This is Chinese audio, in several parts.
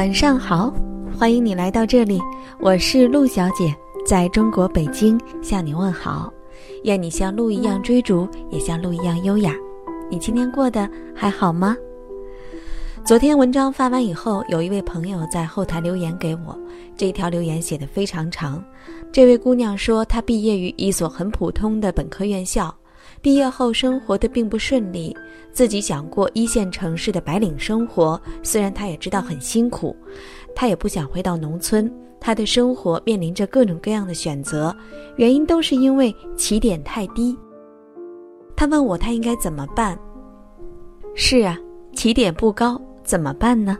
晚上好，欢迎你来到这里，我是陆小姐，在中国北京向你问好。愿你像鹿一样追逐，也像鹿一样优雅。你今天过得还好吗？昨天文章发完以后，有一位朋友在后台留言给我，这条留言写的非常长。这位姑娘说，她毕业于一所很普通的本科院校，毕业后生活的并不顺利，自己想过一线城市的白领生活，虽然他也知道很辛苦，他也不想回到农村。他的生活面临着各种各样的选择，原因都是因为起点太低。他问我，他应该怎么办？是啊，起点不高。怎么办呢？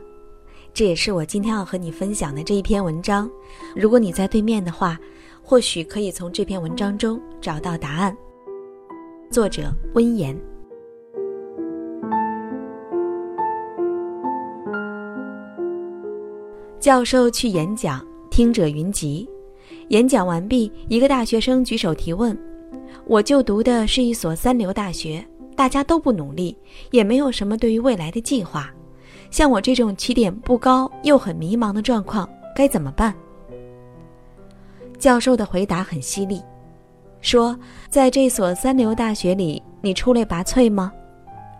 这也是我今天要和你分享的这一篇文章。如果你在对面的话，或许可以从这篇文章中找到答案。作者温言。教授去演讲，听者云集。演讲完毕，一个大学生举手提问：“我就读的是一所三流大学，大家都不努力，也没有什么对于未来的计划。”像我这种起点不高又很迷茫的状况该怎么办？教授的回答很犀利，说：“在这所三流大学里，你出类拔萃吗？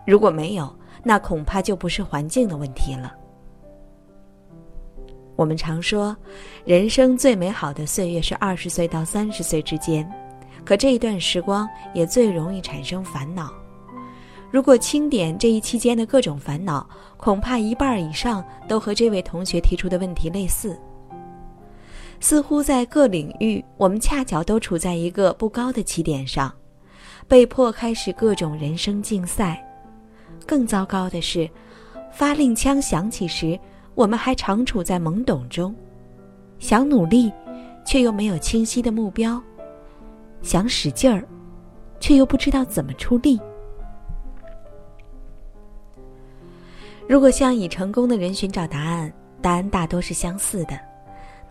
如果没有，那恐怕就不是环境的问题了。”我们常说，人生最美好的岁月是二十岁到三十岁之间，可这一段时光也最容易产生烦恼。如果清点这一期间的各种烦恼，恐怕一半以上都和这位同学提出的问题类似。似乎在各领域，我们恰巧都处在一个不高的起点上，被迫开始各种人生竞赛。更糟糕的是，发令枪响起时，我们还常处在懵懂中，想努力，却又没有清晰的目标；想使劲儿，却又不知道怎么出力。如果向已成功的人寻找答案，答案大多是相似的。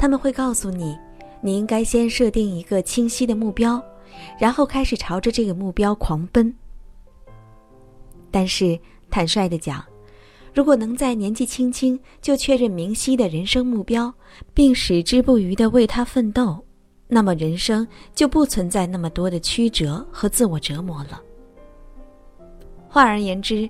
他们会告诉你，你应该先设定一个清晰的目标，然后开始朝着这个目标狂奔。但是，坦率的讲，如果能在年纪轻轻就确认明晰的人生目标，并矢志不渝地为他奋斗，那么人生就不存在那么多的曲折和自我折磨了。换而言之，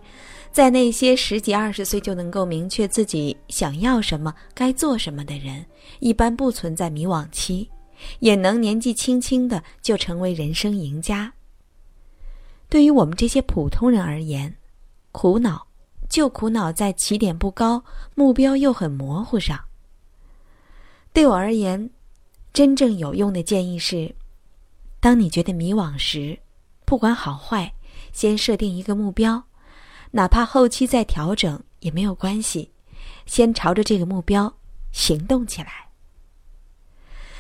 在那些十几二十岁就能够明确自己想要什么、该做什么的人，一般不存在迷惘期，也能年纪轻轻的就成为人生赢家。对于我们这些普通人而言，苦恼就苦恼在起点不高、目标又很模糊上。对我而言，真正有用的建议是：当你觉得迷惘时，不管好坏，先设定一个目标。哪怕后期再调整也没有关系，先朝着这个目标行动起来。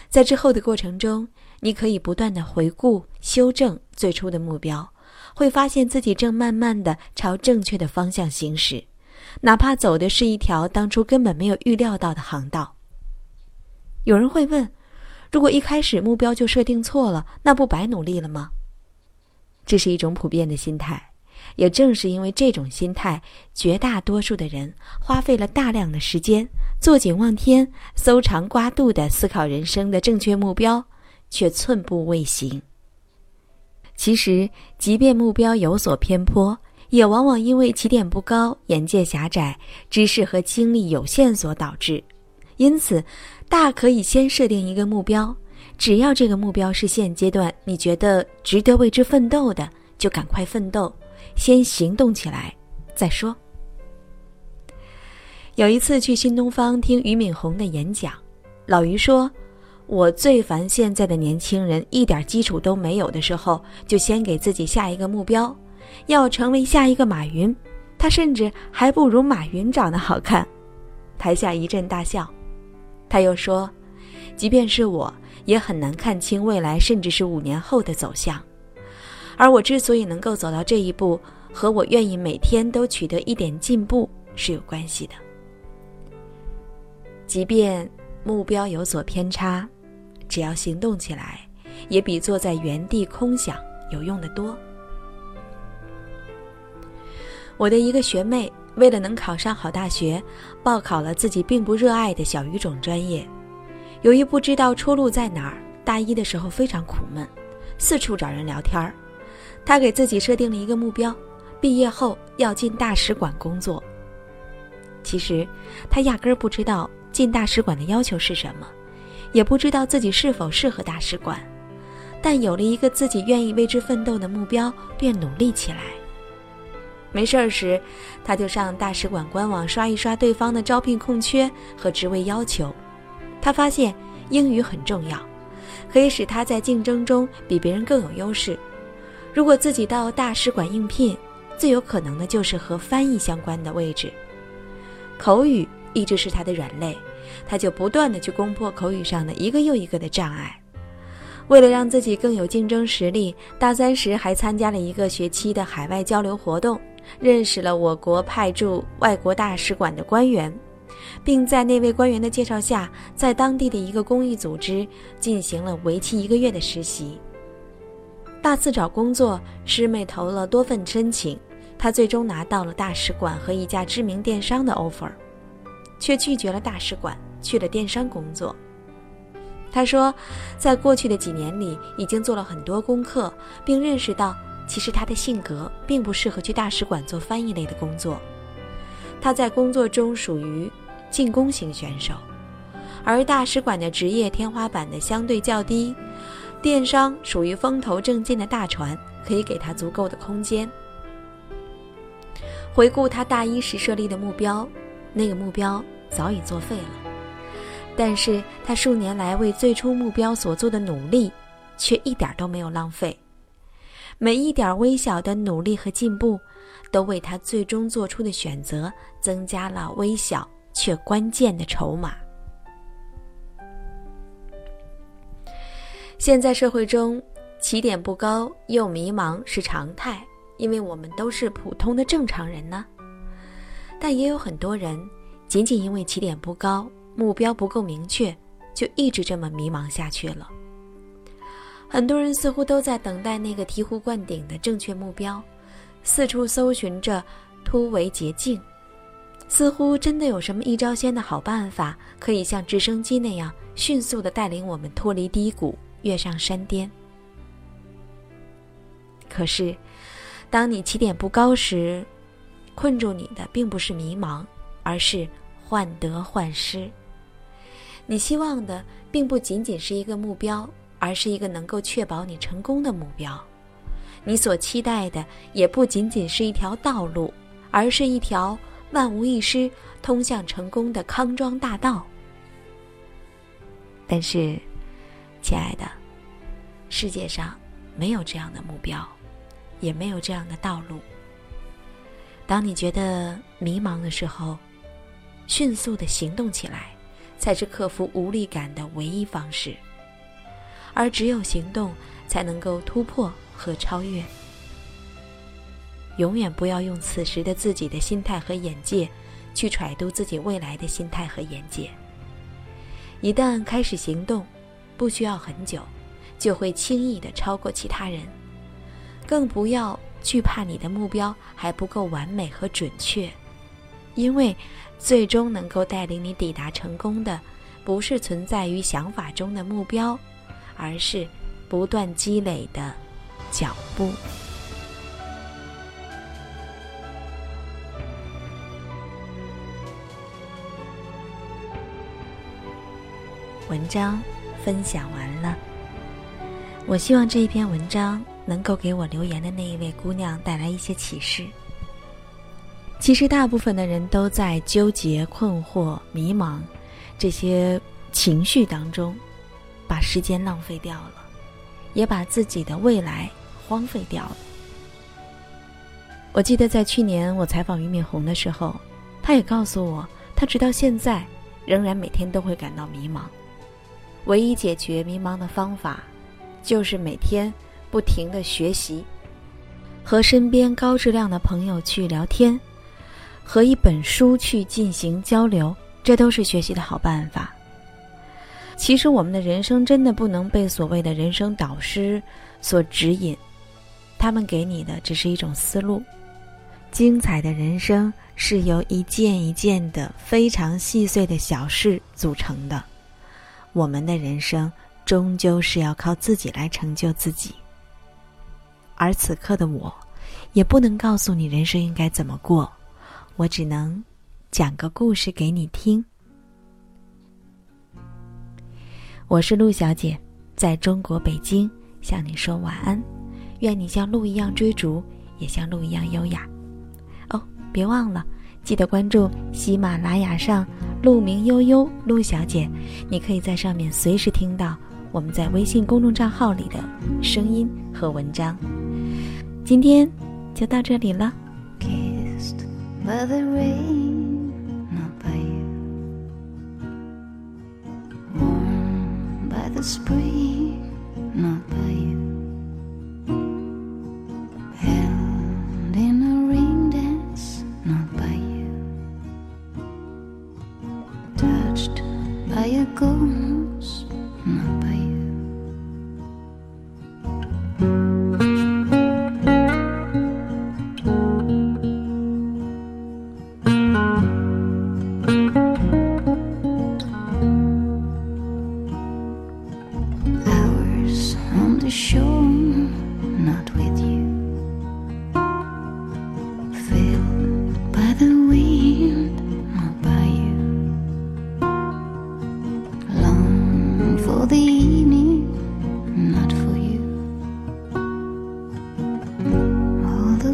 在之后的过程中，你可以不断的回顾、修正最初的目标，会发现自己正慢慢的朝正确的方向行驶，哪怕走的是一条当初根本没有预料到的航道。有人会问：如果一开始目标就设定错了，那不白努力了吗？这是一种普遍的心态。也正是因为这种心态，绝大多数的人花费了大量的时间，坐井望天、搜肠刮肚地思考人生的正确目标，却寸步未行。其实，即便目标有所偏颇，也往往因为起点不高、眼界狭窄、知识和精力有限所导致。因此，大可以先设定一个目标，只要这个目标是现阶段你觉得值得为之奋斗的，就赶快奋斗。先行动起来，再说。有一次去新东方听俞敏洪的演讲，老俞说：“我最烦现在的年轻人一点基础都没有的时候，就先给自己下一个目标，要成为下一个马云。他甚至还不如马云长得好看。”台下一阵大笑。他又说：“即便是我，也很难看清未来，甚至是五年后的走向。”而我之所以能够走到这一步，和我愿意每天都取得一点进步是有关系的。即便目标有所偏差，只要行动起来，也比坐在原地空想有用的多。我的一个学妹为了能考上好大学，报考了自己并不热爱的小语种专业。由于不知道出路在哪儿，大一的时候非常苦闷，四处找人聊天儿。他给自己设定了一个目标：毕业后要进大使馆工作。其实，他压根儿不知道进大使馆的要求是什么，也不知道自己是否适合大使馆。但有了一个自己愿意为之奋斗的目标，便努力起来。没事儿时，他就上大使馆官网刷一刷对方的招聘空缺和职位要求。他发现英语很重要，可以使他在竞争中比别人更有优势。如果自己到大使馆应聘，最有可能的就是和翻译相关的位置。口语一直是他的软肋，他就不断的去攻破口语上的一个又一个的障碍。为了让自己更有竞争实力，大三时还参加了一个学期的海外交流活动，认识了我国派驻外国大使馆的官员，并在那位官员的介绍下，在当地的一个公益组织进行了为期一个月的实习。大四找工作，师妹投了多份申请，她最终拿到了大使馆和一家知名电商的 offer，却拒绝了大使馆，去了电商工作。他说，在过去的几年里，已经做了很多功课，并认识到，其实他的性格并不适合去大使馆做翻译类的工作。他在工作中属于进攻型选手，而大使馆的职业天花板的相对较低，电商属于风头正劲的大船，可以给他足够的空间。回顾他大一时设立的目标，那个目标早已作废了。但是他数年来为最初目标所做的努力，却一点都没有浪费。每一点微小的努力和进步，都为他最终做出的选择增加了微小却关键的筹码。现在社会中，起点不高又迷茫是常态，因为我们都是普通的正常人呢。但也有很多人，仅仅因为起点不高。目标不够明确，就一直这么迷茫下去了。很多人似乎都在等待那个醍醐灌顶的正确目标，四处搜寻着突围捷径，似乎真的有什么一招鲜的好办法，可以像直升机那样迅速的带领我们脱离低谷，跃上山巅。可是，当你起点不高时，困住你的并不是迷茫，而是患得患失。你希望的并不仅仅是一个目标，而是一个能够确保你成功的目标。你所期待的也不仅仅是一条道路，而是一条万无一失、通向成功的康庄大道。但是，亲爱的，世界上没有这样的目标，也没有这样的道路。当你觉得迷茫的时候，迅速的行动起来。才是克服无力感的唯一方式，而只有行动才能够突破和超越。永远不要用此时的自己的心态和眼界，去揣度自己未来的心态和眼界。一旦开始行动，不需要很久，就会轻易的超过其他人。更不要惧怕你的目标还不够完美和准确，因为。最终能够带领你抵达成功的，不是存在于想法中的目标，而是不断积累的脚步。文章分享完了，我希望这一篇文章能够给我留言的那一位姑娘带来一些启示。其实，大部分的人都在纠结、困惑、迷茫这些情绪当中，把时间浪费掉了，也把自己的未来荒废掉了。我记得在去年我采访俞敏洪的时候，他也告诉我，他直到现在仍然每天都会感到迷茫。唯一解决迷茫的方法，就是每天不停的学习，和身边高质量的朋友去聊天。和一本书去进行交流，这都是学习的好办法。其实，我们的人生真的不能被所谓的人生导师所指引，他们给你的只是一种思路，精彩的人生是由一件一件的非常细碎的小事组成的。我们的人生终究是要靠自己来成就自己。而此刻的我，也不能告诉你人生应该怎么过，我只能讲个故事给你听。我是陆小姐，在中国北京向你说晚安，愿你像鹿一样追逐，也像鹿一样优雅。哦别忘了，记得关注喜马拉雅上鹿鸣悠悠鹿小姐，你可以在上面随时听到我们在微信公众账号里的声音和文章。今天就到这里了。taking a picture, not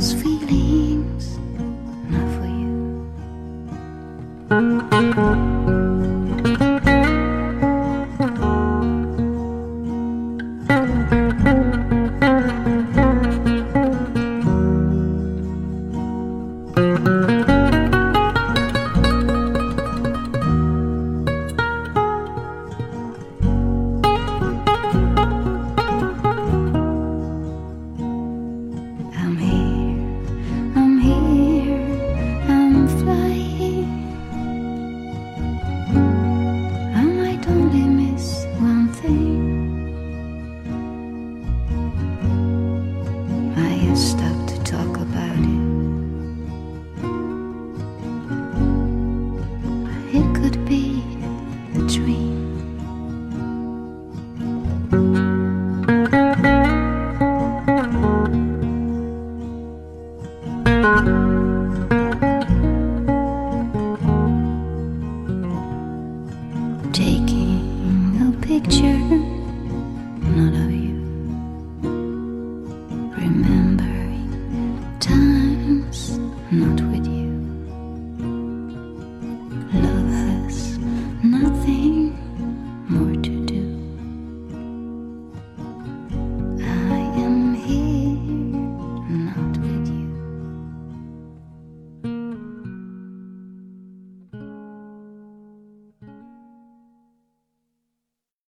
sweet. remember.